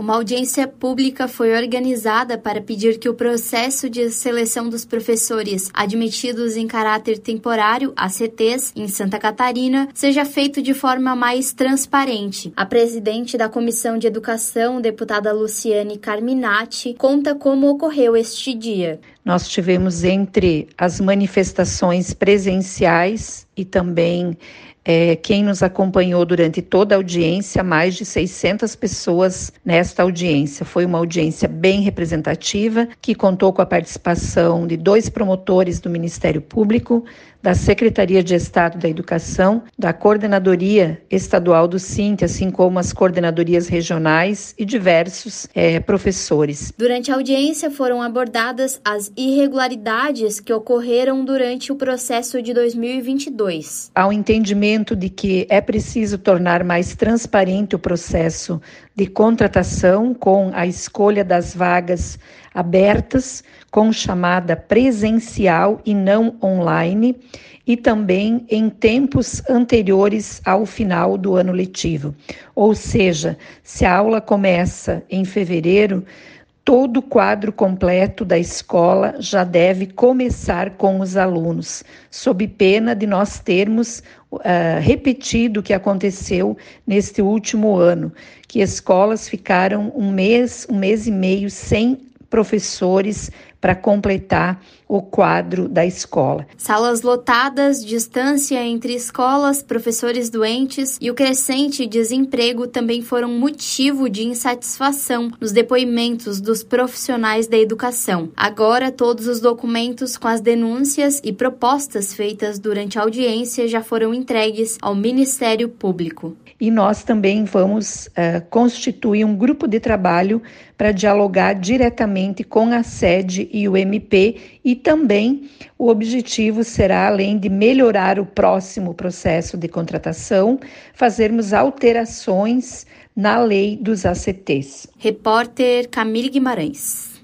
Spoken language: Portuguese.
Uma audiência pública foi organizada para pedir que o processo de seleção dos professores admitidos em caráter temporário, ACTs, em Santa Catarina, seja feito de forma mais transparente. A presidente da Comissão de Educação, deputada Luciane Carminati, conta como ocorreu este dia. Nós tivemos entre as manifestações presenciais e também é, quem nos acompanhou durante toda a audiência, mais de 600 pessoas nesta audiência. Foi uma audiência bem representativa, que contou com a participação de dois promotores do Ministério Público, da Secretaria de Estado da Educação, da Coordenadoria Estadual do SINT, assim como as coordenadorias regionais e diversos é, professores. Durante a audiência foram abordadas as irregularidades que ocorreram durante o processo de 2022. Há um entendimento de que é preciso tornar mais transparente o processo de contratação com a escolha das vagas abertas com chamada presencial e não online, e também em tempos anteriores ao final do ano letivo. Ou seja, se a aula começa em fevereiro, todo o quadro completo da escola já deve começar com os alunos, sob pena de nós termos uh, repetido o que aconteceu neste último ano, que escolas ficaram um mês, um mês e meio sem professores para completar o quadro da escola. Salas lotadas, distância entre escolas, professores doentes e o crescente desemprego também foram motivo de insatisfação nos depoimentos dos profissionais da educação. Agora, todos os documentos com as denúncias e propostas feitas durante a audiência já foram entregues ao Ministério Público. E nós também vamos uh, constituir um grupo de trabalho para dialogar diretamente com a sede e o MP e também o objetivo será, além de melhorar o próximo processo de contratação, fazermos alterações na lei dos ACTs. Repórter Camille Guimarães.